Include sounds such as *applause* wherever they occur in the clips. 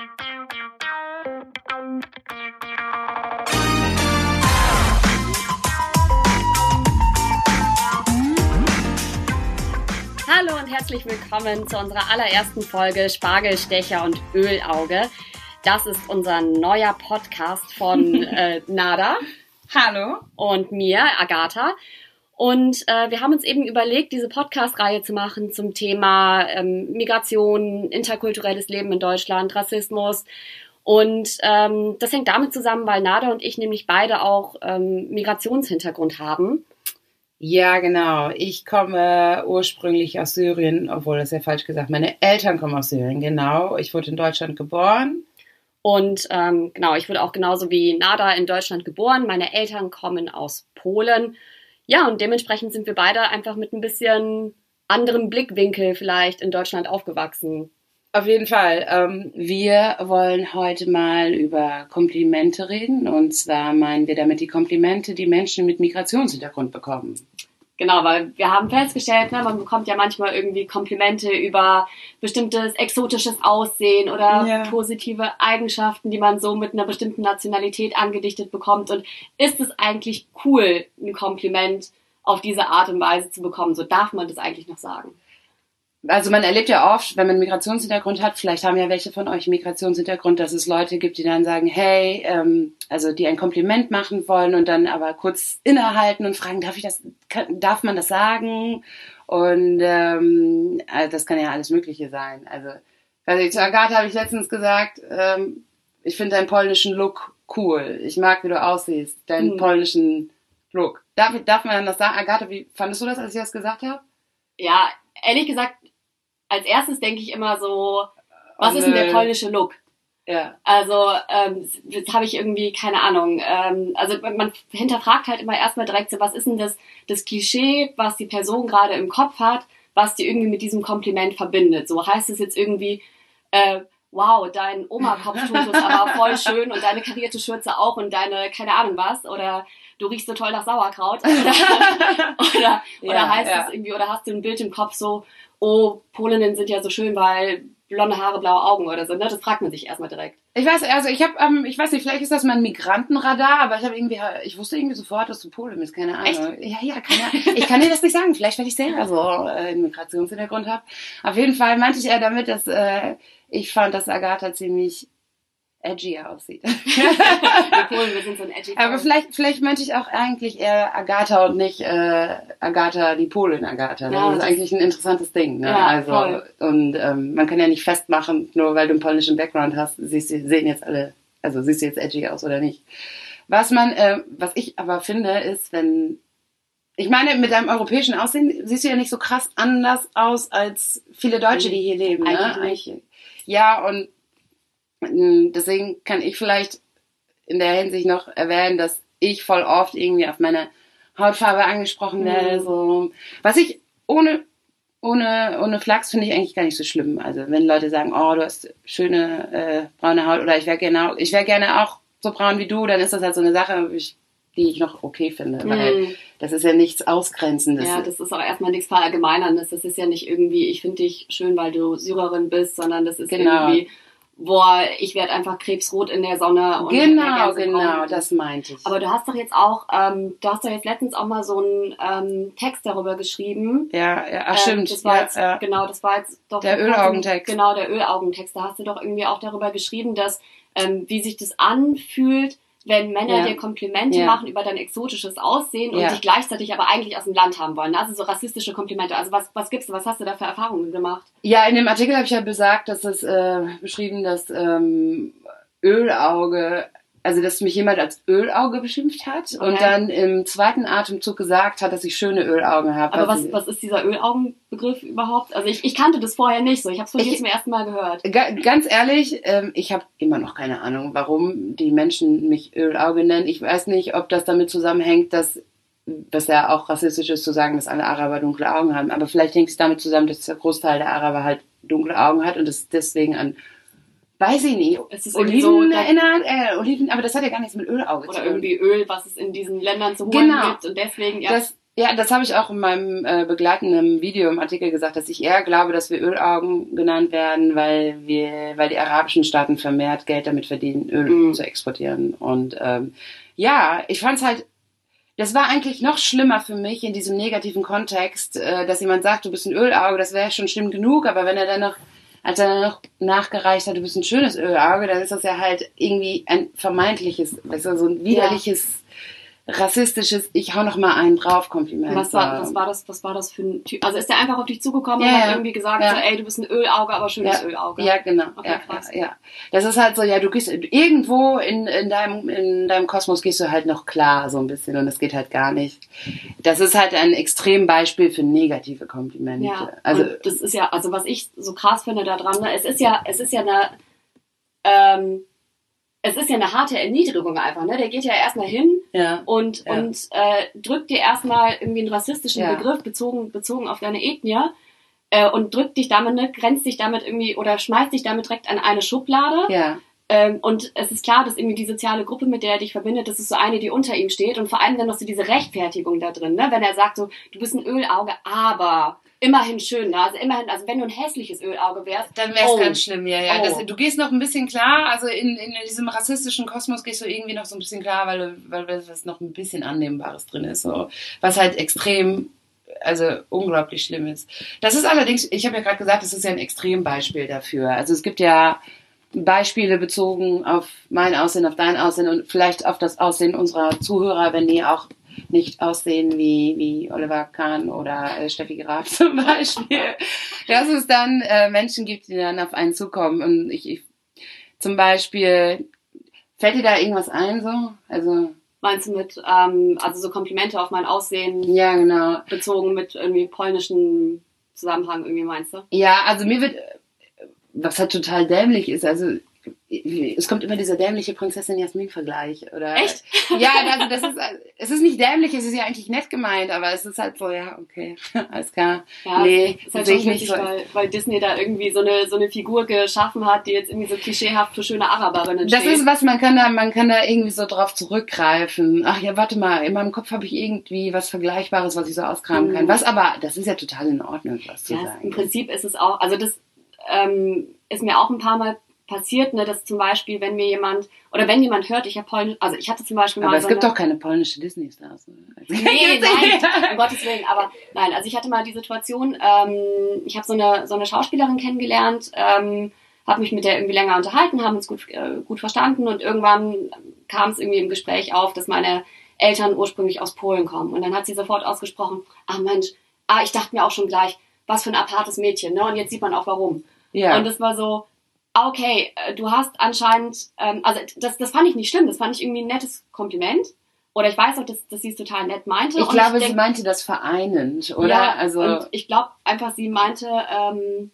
Hallo und herzlich willkommen zu unserer allerersten Folge Spargelstecher und Ölauge. Das ist unser neuer Podcast von *laughs* äh, Nada. Hallo. Und mir, Agatha. Und äh, wir haben uns eben überlegt, diese Podcast-Reihe zu machen zum Thema ähm, Migration, interkulturelles Leben in Deutschland, Rassismus. Und ähm, das hängt damit zusammen, weil Nada und ich nämlich beide auch ähm, Migrationshintergrund haben. Ja, genau. Ich komme ursprünglich aus Syrien, obwohl das ist ja falsch gesagt. Meine Eltern kommen aus Syrien, genau. Ich wurde in Deutschland geboren. Und ähm, genau, ich wurde auch genauso wie Nada in Deutschland geboren. Meine Eltern kommen aus Polen. Ja, und dementsprechend sind wir beide einfach mit ein bisschen anderem Blickwinkel vielleicht in Deutschland aufgewachsen. Auf jeden Fall. Ähm, wir wollen heute mal über Komplimente reden. Und zwar meinen wir damit die Komplimente, die Menschen mit Migrationshintergrund bekommen. Genau, weil wir haben festgestellt, ne, man bekommt ja manchmal irgendwie Komplimente über bestimmtes exotisches Aussehen oder ja. positive Eigenschaften, die man so mit einer bestimmten Nationalität angedichtet bekommt. Und ist es eigentlich cool, ein Kompliment auf diese Art und Weise zu bekommen? So darf man das eigentlich noch sagen? Also man erlebt ja oft, wenn man Migrationshintergrund hat, vielleicht haben ja welche von euch Migrationshintergrund, dass es Leute gibt, die dann sagen, hey, ähm, also die ein Kompliment machen wollen und dann aber kurz innehalten und fragen, darf ich das, kann, darf man das sagen? Und ähm, also das kann ja alles Mögliche sein. Also, also zu Agatha habe ich letztens gesagt, ähm, ich finde deinen polnischen Look cool. Ich mag, wie du aussiehst, deinen hm. polnischen Look. Darf, darf man dann das sagen? Agatha, wie fandest du das, als ich das gesagt habe? Ja, ehrlich gesagt, als erstes denke ich immer so, was ist denn der polnische Look? Ja. Also, ähm, jetzt habe ich irgendwie keine Ahnung. Ähm, also man hinterfragt halt immer erstmal direkt so, was ist denn das, das Klischee, was die Person gerade im Kopf hat, was die irgendwie mit diesem Kompliment verbindet. So heißt es jetzt irgendwie, äh, wow, dein Oma-Kopftuch ist aber voll *laughs* schön und deine karierte Schürze auch und deine, keine Ahnung was, oder du riechst so toll nach Sauerkraut. *laughs* *laughs* Oder, oder, ja, oder heißt ja. es irgendwie, oder hast du ein Bild im Kopf so, oh, Polinnen sind ja so schön, weil blonde Haare, blaue Augen oder so. Ne? Das fragt man sich erstmal direkt. Ich weiß, also ich habe, ähm, ich weiß nicht, vielleicht ist das mein Migrantenradar, aber ich habe irgendwie, ich wusste irgendwie sofort, dass du Polin bist, keine Ahnung. Echt? Ja, ja, keine Ahnung. Ich kann dir das nicht sagen, vielleicht weil ich selber so äh, einen Migrationshintergrund habe. Auf jeden Fall meinte ich eher damit, dass äh, ich fand, dass Agatha ziemlich edgy aussieht. *laughs* wir Polen, wir sind so ein edgy Aber vielleicht, vielleicht meinte ich auch eigentlich eher Agatha und nicht äh, Agatha, die Polin Agatha. Ja, das ist eigentlich ein interessantes Ding. Ne? Ja, also voll. und ähm, man kann ja nicht festmachen, nur weil du einen polnischen Background hast, siehst du, sehen jetzt alle, also siehst du jetzt edgy aus oder nicht. Was man, äh, was ich aber finde, ist, wenn ich meine, mit deinem europäischen Aussehen siehst du ja nicht so krass anders aus als viele Deutsche, die hier leben. Ne? Eigentlich. Ja, und deswegen kann ich vielleicht in der Hinsicht noch erwähnen, dass ich voll oft irgendwie auf meine Hautfarbe angesprochen werde. Mhm. So. Was ich ohne, ohne, ohne Flachs finde ich eigentlich gar nicht so schlimm. Also wenn Leute sagen, oh, du hast schöne äh, braune Haut oder ich wäre gerne, ich wäre gerne auch so braun wie du, dann ist das halt so eine Sache, die ich noch okay finde. Mhm. Weil das ist ja nichts Ausgrenzendes. Ja, das ist auch erstmal nichts Verallgemeinerndes. Das ist ja nicht irgendwie, ich finde dich schön, weil du Syrerin bist, sondern das ist genau. irgendwie boah, ich werde einfach krebsrot in der Sonne. Und genau, genau, das meinte ich. Aber du hast doch jetzt auch, ähm, du hast doch jetzt letztens auch mal so einen ähm, Text darüber geschrieben. Ja, ja, ach, ähm, stimmt. Das war ja, jetzt, ja. genau, das war jetzt doch der Ölaugentext. Genau, der Ölaugentext. Da hast du doch irgendwie auch darüber geschrieben, dass ähm, wie sich das anfühlt, wenn Männer ja. dir Komplimente ja. machen über dein exotisches Aussehen und dich gleichzeitig aber eigentlich aus dem Land haben wollen. Also so rassistische Komplimente. Also was, was gibt's, was hast du da für Erfahrungen gemacht? Ja, in dem Artikel habe ich ja besagt, dass es äh, beschrieben, dass ähm, Ölauge also dass mich jemand als Ölauge beschimpft hat okay. und dann im zweiten Atemzug gesagt hat, dass ich schöne Ölaugen habe. Aber was, was ist dieser Ölaugenbegriff überhaupt? Also ich, ich kannte das vorher nicht so. Ich habe es vorhin zum ersten Mal gehört. Ganz ehrlich, ähm, ich habe immer noch keine Ahnung, warum die Menschen mich Ölauge nennen. Ich weiß nicht, ob das damit zusammenhängt, dass was ja auch rassistisch ist zu sagen, dass alle Araber dunkle Augen haben. Aber vielleicht hängt es damit zusammen, dass der Großteil der Araber halt dunkle Augen hat und es deswegen an weiß ich nicht, es ist Oliven so, erinnert, äh, Oliven, aber das hat ja gar nichts mit Ölauge zu tun. Oder irgendwie Öl, was es in diesen Ländern zu holen genau. gibt und deswegen, ja. Das, Ja, das habe ich auch in meinem äh, begleitenden Video im Artikel gesagt, dass ich eher glaube, dass wir Ölaugen genannt werden, weil wir, weil die arabischen Staaten vermehrt Geld damit verdienen, Öl mm. zu exportieren. Und ähm, ja, ich fand es halt, das war eigentlich noch schlimmer für mich in diesem negativen Kontext, äh, dass jemand sagt, du bist ein Ölauge, das wäre schon schlimm genug, aber wenn er dann noch als er dann noch nachgereicht hat, du bist ein schönes Ölauge, dann ist das ja halt irgendwie ein vermeintliches, also so ein widerliches rassistisches, ich hau noch mal einen drauf Kompliment. Was war, was war das, was war das für ein Typ? Also ist der einfach auf dich zugekommen ja, und hat irgendwie gesagt, ja. so, ey, du bist ein Ölauge, aber schönes ja. Ölauge. Ja, genau. Okay, ja, ja, Das ist halt so, ja, du gehst irgendwo in, in deinem, in deinem Kosmos gehst du halt noch klar, so ein bisschen, und das geht halt gar nicht. Das ist halt ein Extrembeispiel für negative Komplimente. Ja, also, und das ist ja, also was ich so krass finde da dran, ne, es ist ja, es ist ja eine, ähm, es ist ja eine harte Erniedrigung einfach, ne? Der geht ja erstmal hin ja, und, ja. und äh, drückt dir erstmal irgendwie einen rassistischen ja. Begriff bezogen, bezogen auf deine Ethnie äh, und drückt dich damit, ne, grenzt dich damit irgendwie oder schmeißt dich damit direkt an eine Schublade. Ja. Ähm, und es ist klar, dass irgendwie die soziale Gruppe, mit der er dich verbindet, das ist so eine, die unter ihm steht. Und vor allem dann noch so diese Rechtfertigung da drin, ne? Wenn er sagt so, du bist ein Ölauge, aber immerhin schön, ne? also immerhin, also wenn du ein hässliches Ölauge wärst, dann wär's oh. ganz schlimm, ja, ja. Oh. Das, du gehst noch ein bisschen klar, also in, in diesem rassistischen Kosmos gehst du irgendwie noch so ein bisschen klar, weil, weil das noch ein bisschen Annehmbares drin ist, so. was halt extrem also unglaublich schlimm ist. Das ist allerdings, ich habe ja gerade gesagt, das ist ja ein Extrembeispiel dafür. Also es gibt ja Beispiele bezogen auf mein Aussehen, auf dein Aussehen und vielleicht auf das Aussehen unserer Zuhörer, wenn die auch nicht aussehen wie, wie Oliver Kahn oder äh, Steffi Graf *laughs* zum Beispiel. Dass es dann äh, Menschen gibt, die dann auf einen zukommen. Und ich, ich zum Beispiel, fällt dir da irgendwas ein so? Also Meinst du mit, ähm, also so Komplimente auf mein Aussehen? Ja, genau. Bezogen mit irgendwie polnischen Zusammenhang irgendwie meinst du? Ja, also mir wird, was halt total dämlich ist, also es kommt immer dieser dämliche Prinzessin Jasmin-Vergleich, oder? Echt? Ja, also das ist, es ist nicht dämlich, es ist ja eigentlich nett gemeint, aber es ist halt so, ja, okay, *laughs* alles klar. Ja, nee, ist halt sehe ich nicht so. Weil, weil Disney da irgendwie so eine, so eine Figur geschaffen hat, die jetzt irgendwie so klischeehaft für schöne Araberinnen das steht. Das ist was, man kann da, man kann da irgendwie so drauf zurückgreifen. Ach ja, warte mal, in meinem Kopf habe ich irgendwie was Vergleichbares, was ich so auskramen mhm. kann. Was aber, das ist ja total in Ordnung, was zu ja, sagen. Im Prinzip ist es auch, also das ähm, ist mir auch ein paar Mal passiert, ne, dass zum Beispiel, wenn mir jemand, oder wenn jemand hört, ich habe Polnisch, also ich hatte zum Beispiel mal. Aber es so gibt doch keine polnische Disney-Stars. Nee, *laughs* nein, um *laughs* Gottes Willen, aber nein, also ich hatte mal die Situation, ähm, ich habe so eine, so eine Schauspielerin kennengelernt, ähm, habe mich mit der irgendwie länger unterhalten, haben uns gut, äh, gut verstanden und irgendwann kam es irgendwie im Gespräch auf, dass meine Eltern ursprünglich aus Polen kommen. Und dann hat sie sofort ausgesprochen, ah Mensch, ah, ich dachte mir auch schon gleich, was für ein apartes Mädchen, ne? Und jetzt sieht man auch warum. Ja. Und das war so, okay, äh, du hast anscheinend, ähm, also das, das fand ich nicht schlimm, das fand ich irgendwie ein nettes Kompliment. Oder ich weiß auch, dass, dass sie es total nett meinte. Ich glaube, ich denk, sie meinte das vereinend, oder? Ja, also und ich glaube einfach, sie meinte, ähm,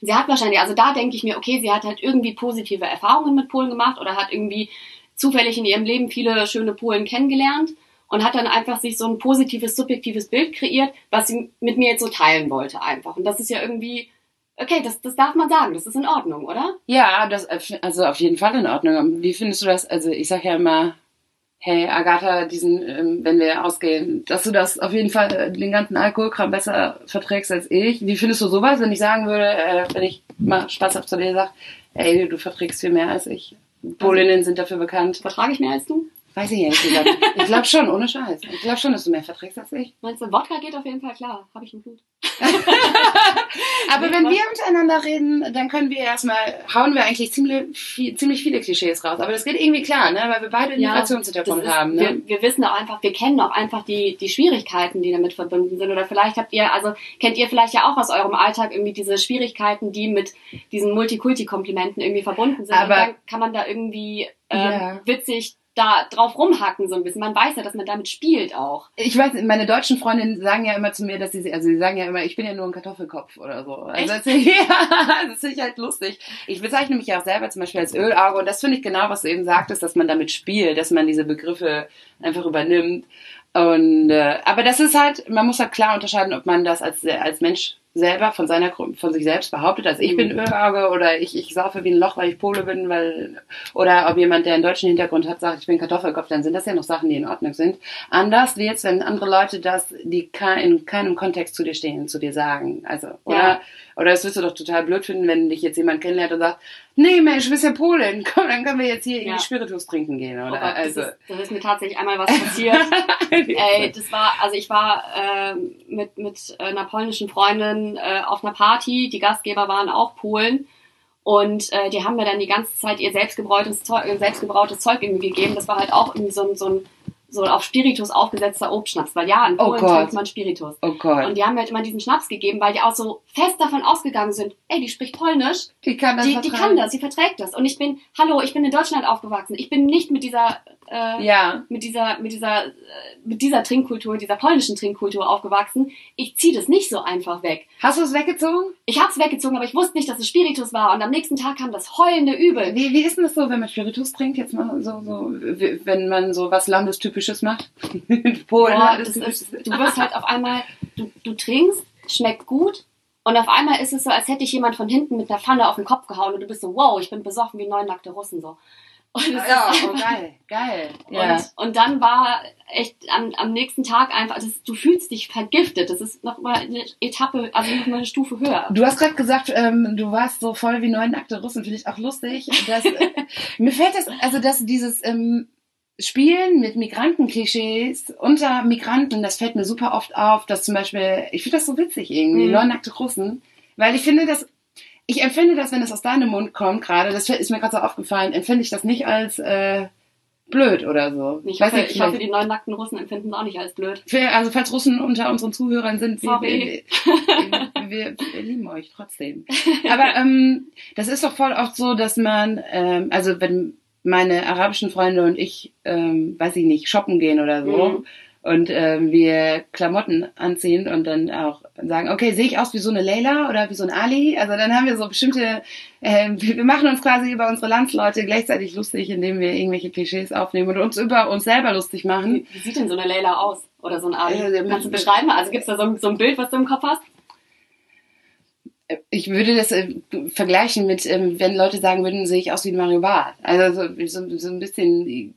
sie hat wahrscheinlich, also da denke ich mir, okay, sie hat halt irgendwie positive Erfahrungen mit Polen gemacht oder hat irgendwie zufällig in ihrem Leben viele schöne Polen kennengelernt und hat dann einfach sich so ein positives, subjektives Bild kreiert, was sie mit mir jetzt so teilen wollte einfach. Und das ist ja irgendwie Okay, das, das darf man sagen, das ist in Ordnung, oder? Ja, das also auf jeden Fall in Ordnung. Wie findest du das? Also ich sage ja immer, hey Agatha, diesen, ähm, wenn wir ausgehen, dass du das auf jeden Fall äh, den ganzen Alkoholkram besser verträgst als ich. Wie findest du sowas, wenn ich sagen würde, äh, wenn ich mal Spaß hab zu dir sag, ey, du verträgst viel mehr als ich. Polinnen sind dafür bekannt. Vertrage ich mehr als du? Weiß ich nicht. Ich glaube schon, ohne Scheiß. Ich glaube schon, dass du mehr verträgst als ich. Meinst du, Wodka geht auf jeden Fall klar. Habe ich im Blut. *laughs* Aber wenn wir miteinander reden, dann können wir erstmal, hauen wir eigentlich ziemlich, viel, ziemlich viele Klischees raus. Aber das geht irgendwie klar, ne? weil wir beide ja, Migrationshintergrund haben. Ne? Wir, wir wissen auch einfach, wir kennen auch einfach die, die Schwierigkeiten, die damit verbunden sind. Oder vielleicht habt ihr, also kennt ihr vielleicht ja auch aus eurem Alltag irgendwie diese Schwierigkeiten, die mit diesen Multikulti-Komplimenten irgendwie verbunden sind. Aber Und dann kann man da irgendwie ähm, ja. witzig da drauf rumhacken so ein bisschen. Man weiß ja, dass man damit spielt auch. Ich weiß, meine deutschen Freundinnen sagen ja immer zu mir, dass sie, also sie sagen ja immer, ich bin ja nur ein Kartoffelkopf oder so. Also das, *laughs* ja, das finde ich halt lustig. Ich bezeichne mich ja auch selber zum Beispiel als Ölauge und das finde ich genau, was du eben sagtest, dass man damit spielt, dass man diese Begriffe einfach übernimmt. Und äh, aber das ist halt, man muss halt klar unterscheiden, ob man das als als Mensch selber von seiner von sich selbst behauptet, als ich mhm. bin Ölauge oder ich, ich saufe wie ein Loch, weil ich Pole bin, weil oder ob jemand, der einen deutschen Hintergrund hat, sagt, ich bin Kartoffelkopf, dann sind das ja noch Sachen, die in Ordnung sind. Anders wie jetzt, wenn andere Leute das, die in keinem Kontext zu dir stehen, zu dir sagen. Also, oder, ja. Oder das wirst du doch total blöd finden, wenn dich jetzt jemand kennenlernt und sagt, nee Mensch, du bist ja Polin, *laughs* komm, dann können wir jetzt hier ja. irgendwie Spiritus trinken gehen, oder? Oh Gott, also. Das ist, das ist, mir tatsächlich einmal was passiert. *laughs* Ey, das war, also ich war äh, mit, mit einer polnischen Freundin äh, auf einer Party, die Gastgeber waren auch Polen. Und äh, die haben mir dann die ganze Zeit ihr selbstgebrautes Zeug, selbstgebrautes Zeug irgendwie gegeben. Das war halt auch irgendwie so so ein so auf Spiritus aufgesetzter Obstschnaps, weil ja, in oh Polen oh trinkt man Spiritus. Oh Gott. Und die haben mir halt immer diesen Schnaps gegeben, weil die auch so fest davon ausgegangen sind, ey, die spricht Polnisch. Die kann das die, die kann das, sie verträgt das. Und ich bin, hallo, ich bin in Deutschland aufgewachsen. Ich bin nicht mit dieser äh, ja. mit dieser, mit dieser, äh, mit dieser Trinkkultur, dieser polnischen Trinkkultur aufgewachsen. Ich ziehe das nicht so einfach weg. Hast du es weggezogen? Ich habe es weggezogen, aber ich wusste nicht, dass es Spiritus war. Und am nächsten Tag kam das heulende Übel. Wie, wie ist denn das so, wenn man Spiritus trinkt? Jetzt mal so, so wenn man so was Landestypisches macht? *laughs* Polen. Boah, ist, du wirst halt auf einmal, du, du trinkst, schmeckt gut. Und auf einmal ist es so, als hätte ich jemand von hinten mit einer Pfanne auf den Kopf gehauen und du bist so, wow, ich bin besoffen wie neun nackte Russen so. Und ja, oh, geil, geil. Ja. Und, und dann war echt am, am nächsten Tag einfach, das, du fühlst dich vergiftet. Das ist noch mal eine Etappe, also noch mal eine Stufe höher. Du hast gerade gesagt, ähm, du warst so voll wie neun nackte Russen. Finde ich auch lustig. Dass, äh, *laughs* mir fällt das, also dass dieses ähm, Spielen mit Migrantenklischees unter Migranten, das fällt mir super oft auf, dass zum Beispiel, ich finde das so witzig irgendwie, mhm. neun nackte Russen, weil ich finde, dass ich empfinde das, wenn es aus deinem Mund kommt, gerade, das ist mir gerade so aufgefallen, empfinde ich das nicht als äh, blöd oder so. Ich, hoffe, nicht, ich hoffe, die neuen nackten Russen empfinden es auch nicht als blöd. Für, also falls Russen unter unseren Zuhörern sind, wir, wir, wir, wir, lieben euch trotzdem. *laughs* Aber ähm, das ist doch voll oft so, dass man, ähm, also wenn meine arabischen Freunde und ich, ähm, weiß ich nicht, shoppen gehen oder so, mhm und äh, wir Klamotten anziehen und dann auch sagen, okay, sehe ich aus wie so eine Leila oder wie so ein Ali? Also dann haben wir so bestimmte, äh, wir machen uns quasi über unsere Landsleute gleichzeitig lustig, indem wir irgendwelche Klischees aufnehmen und uns über uns selber lustig machen. Wie, sieht denn so eine Leila aus oder so ein Ali? Äh, Kannst du beschreiben? Also gibt es da so, so ein Bild, was du im Kopf hast? ich würde das äh, vergleichen mit, ähm, wenn Leute sagen würden, sehe ich aus wie ein Mario Barth. Also so, so, so ein bisschen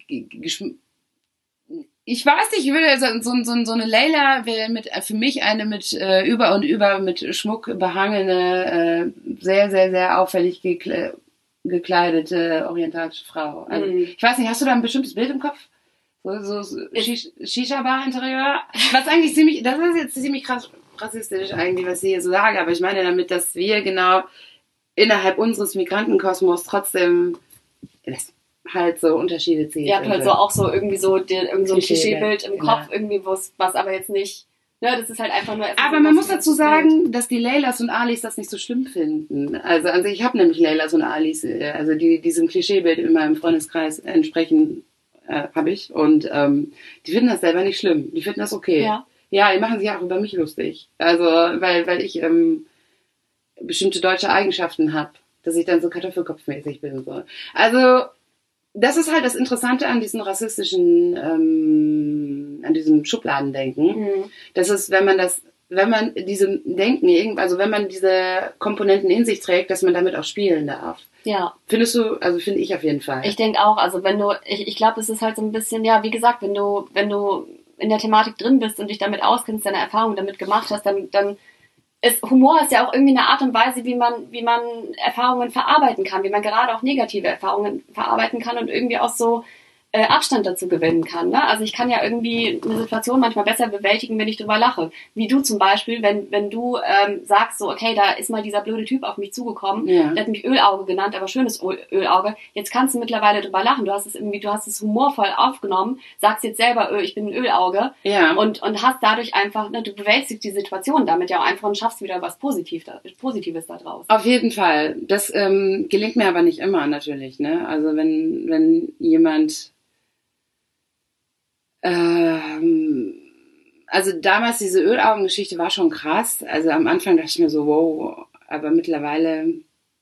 ich weiß nicht, ich würde so, so, so, so eine Leila wäre mit für mich eine mit äh, über und über mit Schmuck behangene, äh, sehr, sehr, sehr auffällig gekle gekleidete orientalische Frau. Also, mhm. Ich weiß nicht, hast du da ein bestimmtes Bild im Kopf? So, so, so Shisha-Bar-Interieur? Was eigentlich ziemlich, das ist jetzt ziemlich krass rassistisch eigentlich, was ich hier so sage, aber ich meine damit, dass wir genau innerhalb unseres Migrantenkosmos trotzdem, das halt so Unterschiede ziehen. Ihr habt halt so auch so irgendwie so, die, irgendwie so ein Klischeebild im Kopf, ja. irgendwie was, was aber jetzt nicht. Ne, das ist halt einfach nur. Aber man muss dazu sagen, Bild. dass die Leylas und Alis das nicht so schlimm finden. Also, also ich habe nämlich Leylas und Alis, äh, also die diesem Klischeebild in meinem Freundeskreis entsprechen äh, habe ich und ähm, die finden das selber nicht schlimm. Die finden das okay. Ja. Ja, die machen sich auch über mich lustig. Also weil weil ich ähm, bestimmte deutsche Eigenschaften habe, dass ich dann so Kartoffelkopfmäßig bin so. Also das ist halt das Interessante an diesen rassistischen, ähm, an diesem Schubladendenken. Mhm. Das ist, wenn man das, wenn man diesem Denken, also wenn man diese Komponenten in sich trägt, dass man damit auch spielen darf. Ja. Findest du, also finde ich auf jeden Fall. Ich denke auch, also wenn du, ich, ich glaube, es ist halt so ein bisschen, ja, wie gesagt, wenn du, wenn du in der Thematik drin bist und dich damit auskennst, deine Erfahrungen damit gemacht hast, dann, dann ist, Humor ist ja auch irgendwie eine Art und Weise, wie man, wie man Erfahrungen verarbeiten kann, wie man gerade auch negative Erfahrungen verarbeiten kann und irgendwie auch so äh, Abstand dazu gewinnen kann. Ne? Also ich kann ja irgendwie eine Situation manchmal besser bewältigen, wenn ich drüber lache. Wie du zum Beispiel, wenn, wenn du ähm, sagst so, okay, da ist mal dieser blöde Typ auf mich zugekommen, ja. der hat mich Ölauge genannt, aber schönes Ölauge. Jetzt kannst du mittlerweile drüber lachen. Du hast es irgendwie, du hast es humorvoll aufgenommen, sagst jetzt selber, ich bin ein Ölauge ja. und, und hast dadurch einfach, ne, du bewältigst die Situation damit ja auch einfach und schaffst wieder was Positiv, Positives da draus. Auf jeden Fall. Das ähm, gelingt mir aber nicht immer natürlich. Ne? Also wenn, wenn jemand ähm, also damals diese Ölaugengeschichte war schon krass. Also am Anfang dachte ich mir so, wow, aber mittlerweile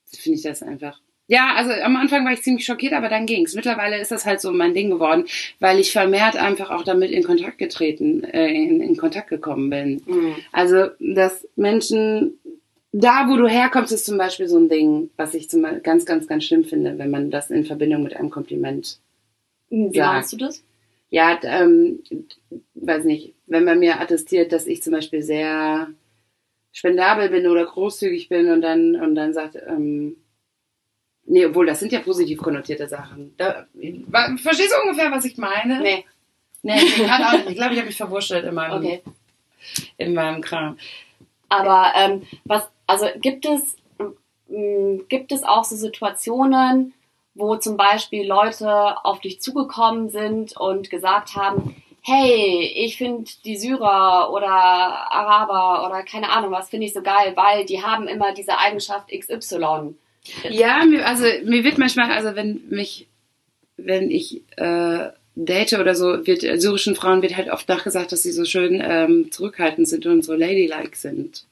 finde ich das einfach. Ja, also am Anfang war ich ziemlich schockiert, aber dann ging's. Mittlerweile ist das halt so mein Ding geworden, weil ich vermehrt einfach auch damit in Kontakt getreten, äh, in, in Kontakt gekommen bin. Mhm. Also, dass Menschen da, wo du herkommst, ist zum Beispiel so ein Ding, was ich zum Beispiel ganz, ganz, ganz schlimm finde, wenn man das in Verbindung mit einem Kompliment Wie sagt. meinst du das? Ja, ähm, weiß nicht, wenn man mir attestiert, dass ich zum Beispiel sehr spendabel bin oder großzügig bin und dann und dann sagt, ähm, nee, obwohl das sind ja positiv konnotierte Sachen. Da, verstehst du ungefähr, was ich meine? Nee. Nee, ich nicht. Ich glaube, ich habe mich verwurschtelt in meinem, okay. in meinem Kram. Aber ähm, was also gibt es, gibt es auch so Situationen, wo zum Beispiel Leute auf dich zugekommen sind und gesagt haben, hey, ich finde die Syrer oder Araber oder keine Ahnung was, finde ich so geil, weil die haben immer diese Eigenschaft XY. Ja, also mir wird manchmal, also wenn mich, wenn ich äh, date oder so, wird syrischen Frauen wird halt oft nachgesagt, dass sie so schön ähm, zurückhaltend sind und so ladylike sind.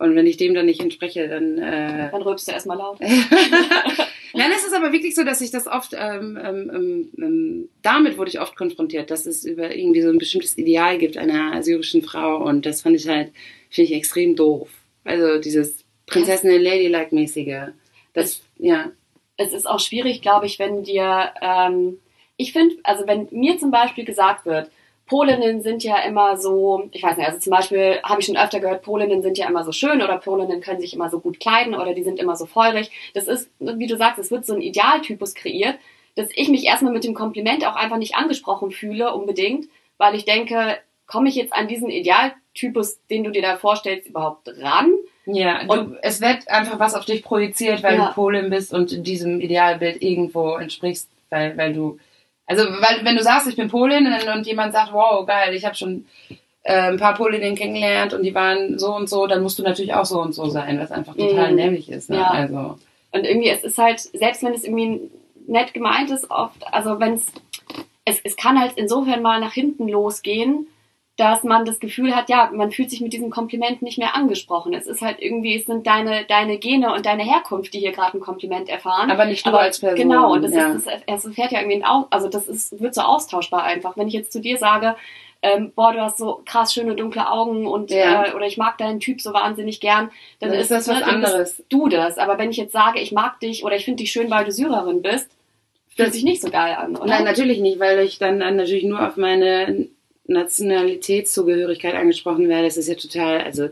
Und wenn ich dem dann nicht entspreche, dann. Äh, dann rülpst du erstmal laut. *laughs* Nein, es ist aber wirklich so, dass ich das oft, ähm, ähm, ähm, ähm, damit wurde ich oft konfrontiert, dass es über irgendwie so ein bestimmtes Ideal gibt einer syrischen Frau und das fand ich halt, finde ich extrem doof. Also dieses Prinzessin Ladylike-mäßige. Das, es, ja. Es ist auch schwierig, glaube ich, wenn dir, ähm, ich finde, also wenn mir zum Beispiel gesagt wird, Polinnen sind ja immer so, ich weiß nicht, also zum Beispiel habe ich schon öfter gehört, Polinnen sind ja immer so schön oder Polinnen können sich immer so gut kleiden oder die sind immer so feurig. Das ist, wie du sagst, es wird so ein Idealtypus kreiert, dass ich mich erstmal mit dem Kompliment auch einfach nicht angesprochen fühle unbedingt, weil ich denke, komme ich jetzt an diesen Idealtypus, den du dir da vorstellst, überhaupt ran? Ja, du, und es wird einfach was auf dich projiziert, weil ja. du Polin bist und diesem Idealbild irgendwo entsprichst, weil, weil du also, weil, wenn du sagst, ich bin Polin und, jemand sagt, wow, geil, ich habe schon äh, ein paar Polinnen kennengelernt und die waren so und so, dann musst du natürlich auch so und so sein, was einfach total mm. nämlich ist. Ne? Ja. Also. Und irgendwie, es ist halt, selbst wenn es irgendwie nett gemeint ist, oft, also wenn es, es kann halt insofern mal nach hinten losgehen, dass man das Gefühl hat, ja, man fühlt sich mit diesem Kompliment nicht mehr angesprochen. Es ist halt irgendwie, es sind deine, deine Gene und deine Herkunft, die hier gerade ein Kompliment erfahren. Aber nicht du Aber, als Person. Genau, und das ja. ist, es erfährt ja irgendwie ein, also das ist, wird so austauschbar einfach. Wenn ich jetzt zu dir sage, ähm, boah, du hast so krass schöne dunkle Augen und ja. äh, oder ich mag deinen Typ so wahnsinnig gern, dann, dann ist das was ne, anderes. Du das. Aber wenn ich jetzt sage, ich mag dich oder ich finde dich schön, weil du Syrerin bist, fühlt sich nicht so geil an, oder? Nein, natürlich nicht, weil ich dann natürlich nur auf meine Nationalitätszugehörigkeit angesprochen werde, das ist ja total, also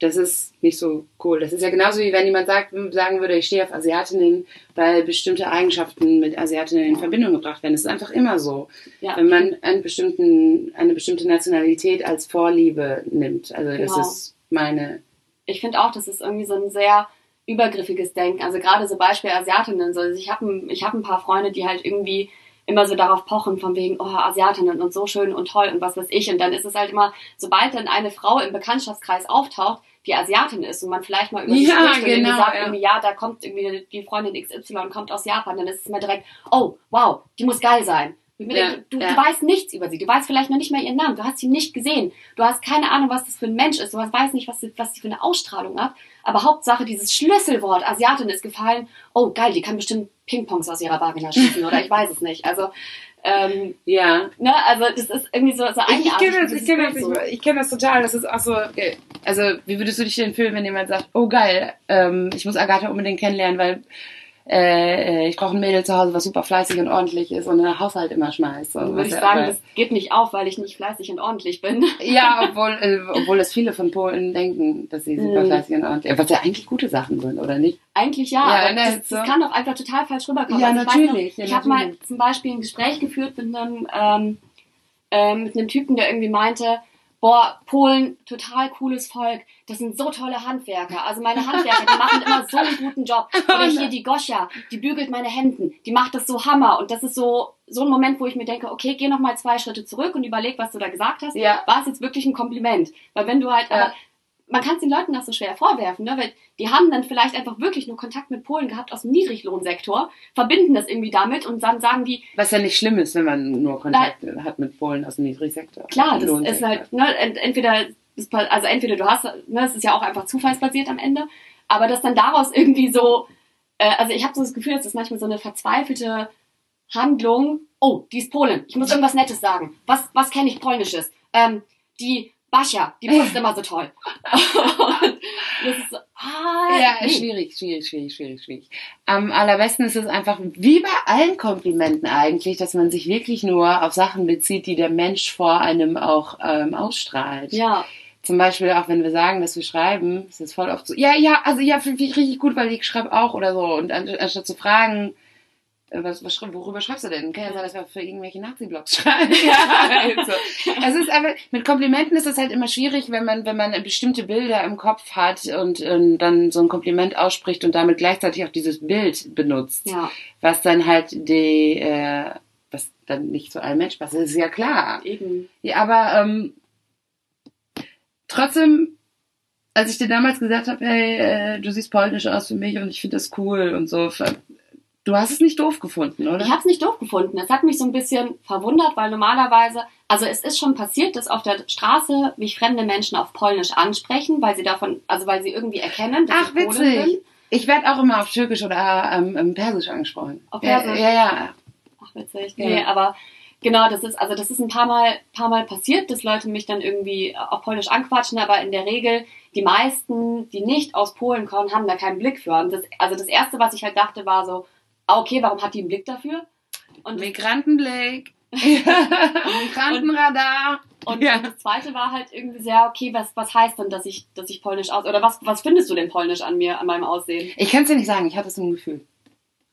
das ist nicht so cool. Das ist ja genauso wie wenn jemand sagt, sagen würde, ich stehe auf Asiatinnen, weil bestimmte Eigenschaften mit Asiatinnen in Verbindung gebracht werden. Das ist einfach immer so. Ja. Wenn man einen bestimmten, eine bestimmte Nationalität als Vorliebe nimmt. Also genau. das ist meine. Ich finde auch, das ist irgendwie so ein sehr übergriffiges Denken. Also gerade so Beispiel Asiatinnen. Also ich habe ich hab ein paar Freunde, die halt irgendwie immer so darauf pochen, von wegen, oh, Asiatinnen und so schön und toll und was weiß ich. Und dann ist es halt immer, sobald dann eine Frau im Bekanntschaftskreis auftaucht, die Asiatin ist und man vielleicht mal über die ja, spricht genau, und sagt, ja. irgendwie, ja, da kommt irgendwie die Freundin XY kommt aus Japan, dann ist es immer direkt, oh, wow, die muss geil sein. Ja, du, ja. du weißt nichts über sie. Du weißt vielleicht noch nicht mal ihren Namen. Du hast sie nicht gesehen. Du hast keine Ahnung, was das für ein Mensch ist. Du weißt nicht, was sie, was sie für eine Ausstrahlung hat. Aber Hauptsache, dieses Schlüsselwort Asiatin ist gefallen. Oh, geil, die kann bestimmt Pingpongs aus ihrer Vagina schießen oder ich weiß es nicht. Also, ähm, ja. Ne, also das ist irgendwie so, so Ich, ich kenne das, ich kenne das, so. ich, ich kenne das total. Das ist auch so, okay. also wie würdest du dich denn fühlen, wenn jemand sagt, oh geil, ähm, ich muss Agatha unbedingt kennenlernen, weil äh, ich brauche ein Mädel zu Hause, was super fleißig und ordentlich ist und den Haushalt immer schmeißt. Dann würde ich sagen, das geht nicht auf, weil ich nicht fleißig und ordentlich bin. *laughs* Ja, obwohl, äh, obwohl es viele von Polen denken, dass sie super hm. fleißig und ordentlich, was ja eigentlich gute Sachen sind, oder nicht? Eigentlich ja, ja aber ne, das, so. das, kann auch einfach total falsch rüberkommen. Ja, also natürlich. Ich, ja, ich habe mal zum Beispiel ein Gespräch geführt mit einem, ähm, äh, mit einem Typen, der irgendwie meinte, boah, Polen, total cooles Volk, das sind so tolle Handwerker. Also meine Handwerker, die machen immer so einen guten Job. *laughs* Oder hier die Goscha, die bügelt meine Hemden, die macht das so Hammer. Und das ist so, so ein Moment, wo ich mir denke, okay, geh noch mal zwei Schritte zurück und überleg, was du da gesagt hast. Ja. War es jetzt wirklich ein Kompliment? Weil wenn du halt, ja. aber man kann es den Leuten das so schwer vorwerfen, ne? weil die haben dann vielleicht einfach wirklich nur Kontakt mit Polen gehabt aus dem Niedriglohnsektor, verbinden das irgendwie damit und dann sagen die. Was ja nicht schlimm ist, wenn man nur Kontakt na, hat mit Polen aus dem Niedrigsektor. Klar, das ist halt, ne, entweder, also entweder du hast, ne, es ist ja auch einfach zufallsbasiert am Ende, aber dass dann daraus irgendwie so, äh, also ich habe so das Gefühl, dass das manchmal so eine verzweifelte Handlung, oh, die ist Polin, ich muss irgendwas Nettes sagen. Was, was kenne ich Polnisches? Ähm, die Bascha, die putzt immer so toll. *laughs* das ist, Ah, ja, nee. schwierig, schwierig, schwierig, schwierig, schwierig. Am allerbesten ist es einfach, wie bei allen Komplimenten eigentlich, dass man sich wirklich nur auf Sachen bezieht, die der Mensch vor einem auch ähm, ausstrahlt. Ja. Zum Beispiel auch, wenn wir sagen, dass wir schreiben, ist es voll oft so, ja, ja, also ja, finde ich richtig gut, weil ich schreibe auch oder so. Und anstatt zu fragen, was, was, worüber schreibst du denn? Kann ja sein, dass wir für irgendwelche Nazi-Blogs *laughs* schreiben. ja, also. Es ist einfach, mit Komplimenten ist es halt immer schwierig, wenn man, wenn man bestimmte Bilder im Kopf hat und, und dann so ein Kompliment ausspricht und damit gleichzeitig auch dieses Bild benutzt. Ja. Was dann halt die, äh, was dann nicht zu allen Menschen passt. Das ist ja klar. Eben. Ja, aber ähm, trotzdem als ich dir damals gesagt habe, hey, äh, du siehst polnisch aus für mich und ich finde das cool und so, Du hast es nicht doof gefunden, oder? Ich habe es nicht doof gefunden. Es hat mich so ein bisschen verwundert, weil normalerweise, also es ist schon passiert, dass auf der Straße mich fremde Menschen auf Polnisch ansprechen, weil sie davon, also weil sie irgendwie erkennen, dass Ach, ich witzig. Polin bin. Ich werde auch immer auf Türkisch oder ähm, Persisch angesprochen. Auf Persisch? Ja, ja. ja. Ach, witzig. Ja. Nee, aber genau, das ist, also das ist ein paar Mal, paar Mal passiert, dass Leute mich dann irgendwie auf Polnisch anquatschen, aber in der Regel, die meisten, die nicht aus Polen kommen, haben da keinen Blick für. Und das, also das erste, was ich halt dachte, war so, okay, warum hat die einen Blick dafür? Und Migrantenblick. *laughs* Migrantenradar. Und, ja. das zweite war halt irgendwie sehr, okay, was, was heißt denn, dass ich, dass ich polnisch aus, oder was, was findest du denn polnisch an mir, an meinem Aussehen? Ich kann es dir nicht sagen, ich hatte es im Gefühl.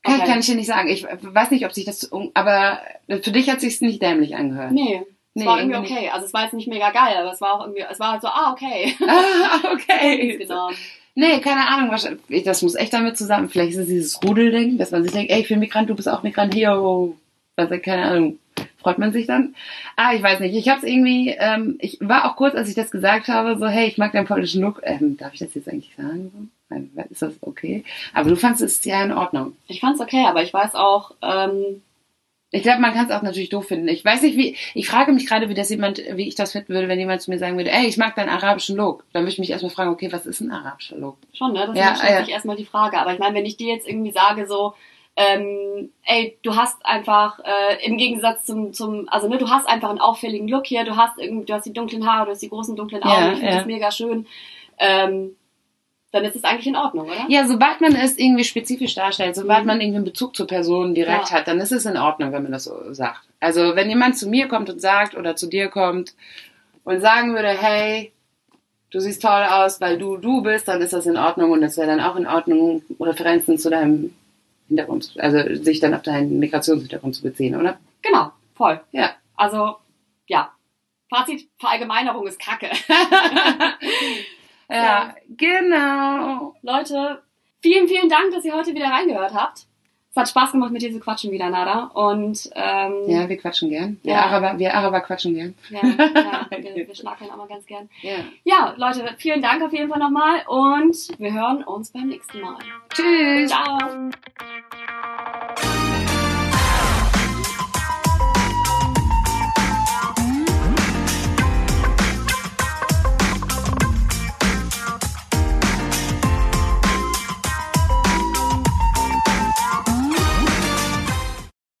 Kann, okay. kann ich dir nicht sagen. Ich weiß nicht, ob sich das, aber für dich hat sich nicht dämlich angehört. Nee. Es nee, war irgendwie okay. Nicht. Also es war jetzt nicht mega geil, aber es war auch irgendwie, es war halt so, ah, okay. *laughs* Ah, okay. *laughs* genau. Nee, keine Ahnung. Das muss echt damit zusammen. Vielleicht ist es dieses Rudelding, dass man sich denkt, ey, ich bin Migrant, du bist auch Migrant, oh. Also, keine Ahnung. Freut man sich dann? Ah, ich weiß nicht. Ich hab's irgendwie, ähm, ich war auch kurz, als ich das gesagt habe, so, hey, ich mag deinen polnischen Look. Ähm, darf ich das jetzt eigentlich sagen? Ist das okay? Aber du fandest es ja in Ordnung. Ich fand's okay, aber ich weiß auch, ähm, ich glaube, man kann es auch natürlich doof finden. Ich weiß nicht, wie. Ich frage mich gerade, wie das jemand, wie ich das finden würde, wenn jemand zu mir sagen würde, ey, ich mag deinen arabischen Look. Dann würde ich mich erstmal fragen, okay, was ist ein arabischer Look? Schon, ne? Das ja, ist natürlich ja. erstmal die Frage. Aber ich meine, wenn ich dir jetzt irgendwie sage, so, ähm, ey, du hast einfach äh, im Gegensatz zum, zum, also ne, du hast einfach einen auffälligen Look hier, du hast irgendwie, du hast die dunklen Haare, du hast die großen dunklen Augen, ja, ich finde ja. das mega schön. Ähm, dann ist es eigentlich in Ordnung, oder? Ja, sobald man es irgendwie spezifisch darstellt, sobald mhm. man irgendwie einen Bezug zur Person direkt ja. hat, dann ist es in Ordnung, wenn man das so sagt. Also wenn jemand zu mir kommt und sagt oder zu dir kommt und sagen würde, hey, du siehst toll aus, weil du du bist, dann ist das in Ordnung und das wäre dann auch in Ordnung, Referenzen zu deinem Hintergrund, also sich dann auf deinen Migrationshintergrund zu beziehen, oder? Genau, voll. Ja. Also, ja. Fazit, Verallgemeinerung ist Kacke. *laughs* Ja, genau. Leute, vielen, vielen Dank, dass ihr heute wieder reingehört habt. Es hat Spaß gemacht mit dir zu quatschen wieder, Nada. Und ähm, ja, wir quatschen gern. Wir, ja. Araber, wir Araber quatschen gern. Ja, ja *laughs* wir, wir schlackern auch mal ganz gern. Ja. ja, Leute, vielen Dank auf jeden Fall nochmal und wir hören uns beim nächsten Mal. Tschüss. Ciao.